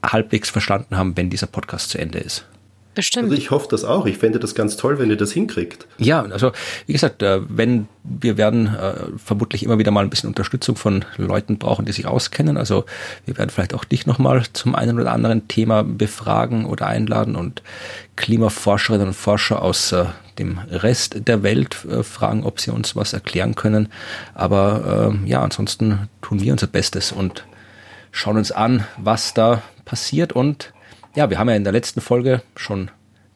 halbwegs verstanden haben, wenn dieser Podcast zu Ende ist. Bestimmt. Also ich hoffe das auch. Ich fände das ganz toll, wenn ihr das hinkriegt. Ja, also wie gesagt, äh, wenn wir werden äh, vermutlich immer wieder mal ein bisschen Unterstützung von Leuten brauchen, die sich auskennen. Also wir werden vielleicht auch dich nochmal zum einen oder anderen Thema befragen oder einladen und Klimaforscherinnen und Forscher aus äh, dem Rest der Welt fragen, ob sie uns was erklären können. Aber ja, ansonsten tun wir unser Bestes und schauen uns an, was da passiert und ja, wir haben ja in der letzten Folge schon ein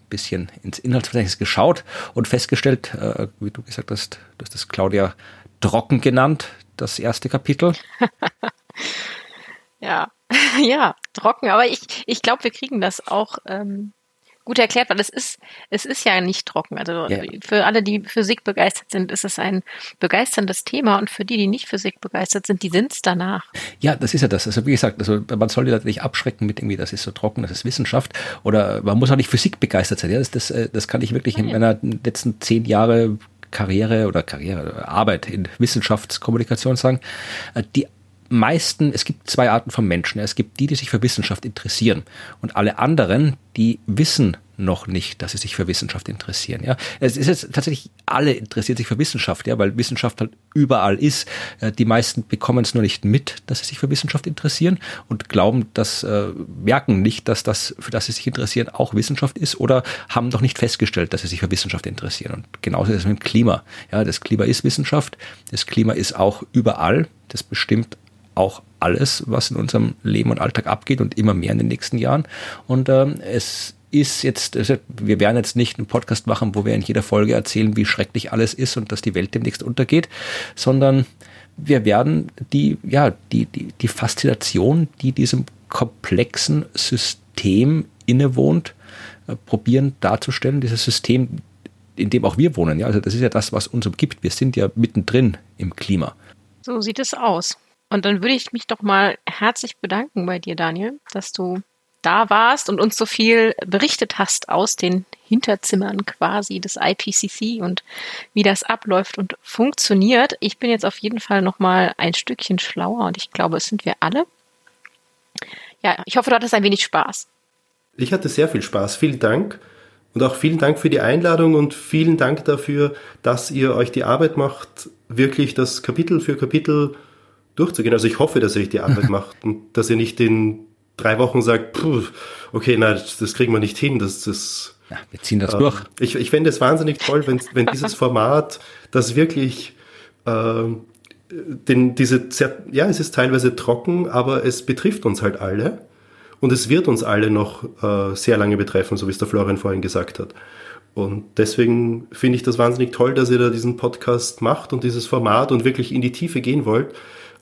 bisschen ins Inhaltsverzeichnis geschaut und festgestellt, äh, wie du gesagt hast, du hast das Claudia trocken genannt, das erste Kapitel. ja, ja, trocken, aber ich, ich glaube, wir kriegen das auch ähm, gut erklärt, weil es ist, es ist ja nicht trocken. Also ja. für alle, die Physik begeistert sind, ist es ein begeisterndes Thema und für die, die nicht Physik begeistert sind, die sind es danach. Ja, das ist ja das. Also wie gesagt, also man soll die Leute nicht abschrecken mit irgendwie, das ist so trocken, das ist Wissenschaft. Oder man muss auch nicht Physik begeistert sein. Ja, das, das, äh, das kann ich wirklich Nein. in meiner letzten zehn Jahre Karriere oder Karriere, Arbeit in Wissenschaftskommunikation sagen. Äh, die meisten, es gibt zwei Arten von Menschen. Es gibt die, die sich für Wissenschaft interessieren und alle anderen, die wissen noch nicht, dass sie sich für Wissenschaft interessieren. Ja, es ist jetzt tatsächlich alle interessieren sich für Wissenschaft, ja, weil Wissenschaft halt überall ist. Äh, die meisten bekommen es nur nicht mit, dass sie sich für Wissenschaft interessieren und glauben, dass äh, merken nicht, dass das, für das sie sich interessieren, auch Wissenschaft ist oder haben noch nicht festgestellt, dass sie sich für Wissenschaft interessieren. Und genauso ist es mit dem Klima. Ja, das Klima ist Wissenschaft. Das Klima ist auch überall. Das bestimmt auch alles, was in unserem Leben und Alltag abgeht und immer mehr in den nächsten Jahren. Und ähm, es ist jetzt, wir werden jetzt nicht einen Podcast machen, wo wir in jeder Folge erzählen, wie schrecklich alles ist und dass die Welt demnächst untergeht, sondern wir werden die, ja, die, die, die Faszination, die diesem komplexen System innewohnt, äh, probieren darzustellen. Dieses System, in dem auch wir wohnen. Ja, also das ist ja das, was uns umgibt. Wir sind ja mittendrin im Klima. So sieht es aus. Und dann würde ich mich doch mal herzlich bedanken bei dir, Daniel, dass du da warst und uns so viel berichtet hast aus den Hinterzimmern quasi des IPCC und wie das abläuft und funktioniert. Ich bin jetzt auf jeden Fall noch mal ein Stückchen schlauer und ich glaube, es sind wir alle. Ja, ich hoffe, du hattest ein wenig Spaß. Ich hatte sehr viel Spaß. Vielen Dank. Und auch vielen Dank für die Einladung und vielen Dank dafür, dass ihr euch die Arbeit macht, wirklich das Kapitel für Kapitel durchzugehen. Also ich hoffe, dass ihr euch die Arbeit macht und dass ihr nicht in drei Wochen sagt, okay, nein, das, kriegen wir nicht hin. Das, das, ja, wir ziehen das äh, durch. Ich, ich fände es wahnsinnig toll, wenn, wenn dieses Format das wirklich äh, denn diese, ja, es ist teilweise trocken, aber es betrifft uns halt alle. Und es wird uns alle noch äh, sehr lange betreffen, so wie es der Florian vorhin gesagt hat. Und deswegen finde ich das wahnsinnig toll, dass ihr da diesen Podcast macht und dieses Format und wirklich in die Tiefe gehen wollt.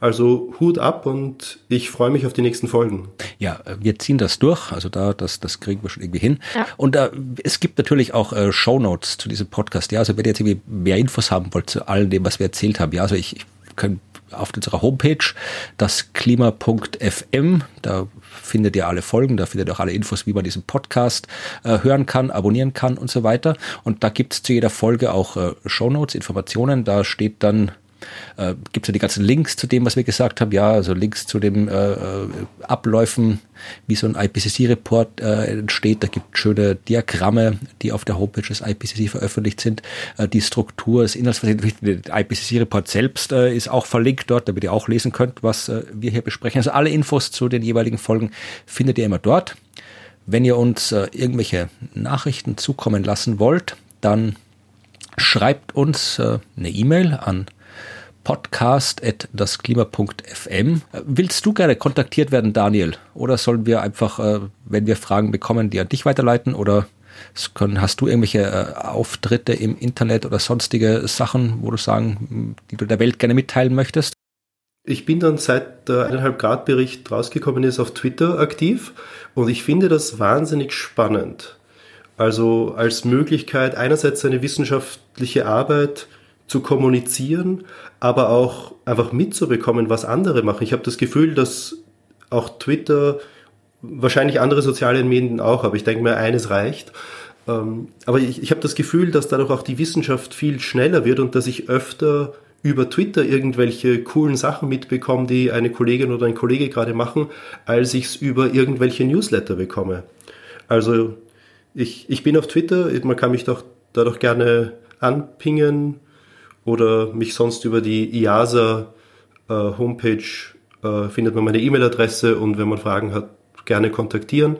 Also Hut ab und ich freue mich auf die nächsten Folgen. Ja, wir ziehen das durch. Also da, das, das kriegen wir schon irgendwie hin. Ja. Und äh, es gibt natürlich auch äh, Show Notes zu diesem Podcast. Ja, also wenn ihr jetzt irgendwie mehr Infos haben wollt zu all dem, was wir erzählt haben. Ja, also ich, ich kann auf unserer Homepage das klima.fm, da findet ihr alle Folgen, da findet ihr auch alle Infos, wie man diesen Podcast äh, hören kann, abonnieren kann und so weiter. Und da gibt es zu jeder Folge auch äh, Shownotes, Informationen, da steht dann äh, gibt es ja die ganzen Links zu dem, was wir gesagt haben, ja, also Links zu den äh, äh, Abläufen, wie so ein IPCC-Report äh, entsteht. Da gibt es schöne Diagramme, die auf der Homepage des IPCC veröffentlicht sind. Äh, die Struktur, das Inhaltsverzeichnis, der IPCC-Report selbst äh, ist auch verlinkt dort, damit ihr auch lesen könnt, was äh, wir hier besprechen. Also alle Infos zu den jeweiligen Folgen findet ihr immer dort. Wenn ihr uns äh, irgendwelche Nachrichten zukommen lassen wollt, dann schreibt uns äh, eine E-Mail an podcast.dasklima.fm. Willst du gerne kontaktiert werden, Daniel? Oder sollen wir einfach, äh, wenn wir Fragen bekommen, die an dich weiterleiten? Oder hast du irgendwelche äh, Auftritte im Internet oder sonstige Sachen, wo du sagen, die du der Welt gerne mitteilen möchtest? Ich bin dann seit der eineinhalb Grad Bericht rausgekommen ist auf Twitter aktiv und ich finde das wahnsinnig spannend. Also als Möglichkeit einerseits eine wissenschaftliche Arbeit zu kommunizieren, aber auch einfach mitzubekommen, was andere machen. Ich habe das Gefühl, dass auch Twitter, wahrscheinlich andere soziale Medien auch, aber ich denke mir, eines reicht. Ähm, aber ich, ich habe das Gefühl, dass dadurch auch die Wissenschaft viel schneller wird und dass ich öfter über Twitter irgendwelche coolen Sachen mitbekomme, die eine Kollegin oder ein Kollege gerade machen, als ich es über irgendwelche Newsletter bekomme. Also ich, ich bin auf Twitter, man kann mich doch dadurch gerne anpingen oder mich sonst über die IASA äh, Homepage äh, findet man meine E-Mail-Adresse und wenn man Fragen hat, gerne kontaktieren.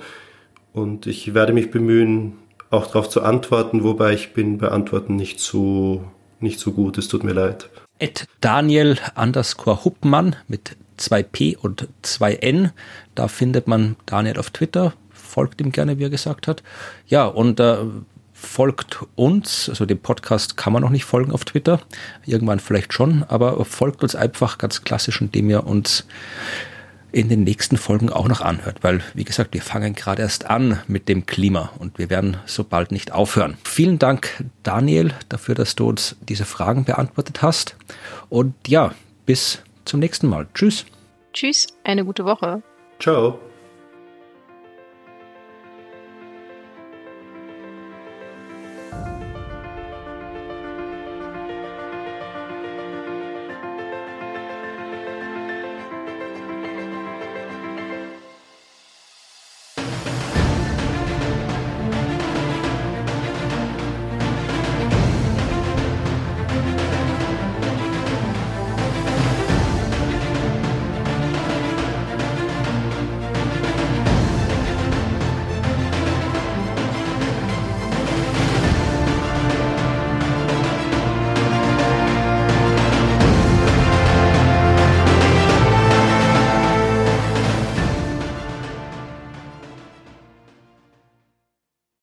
Und ich werde mich bemühen, auch darauf zu antworten, wobei ich bin bei Antworten nicht so, nicht so gut. Es tut mir leid. At Daniel underscore Huppmann mit 2P und 2N. Da findet man Daniel auf Twitter. Folgt ihm gerne, wie er gesagt hat. Ja, und äh, folgt uns, also dem Podcast kann man noch nicht folgen auf Twitter, irgendwann vielleicht schon, aber folgt uns einfach ganz klassisch, indem ihr uns in den nächsten Folgen auch noch anhört, weil, wie gesagt, wir fangen gerade erst an mit dem Klima und wir werden so bald nicht aufhören. Vielen Dank, Daniel, dafür, dass du uns diese Fragen beantwortet hast. Und ja, bis zum nächsten Mal. Tschüss. Tschüss, eine gute Woche. Ciao.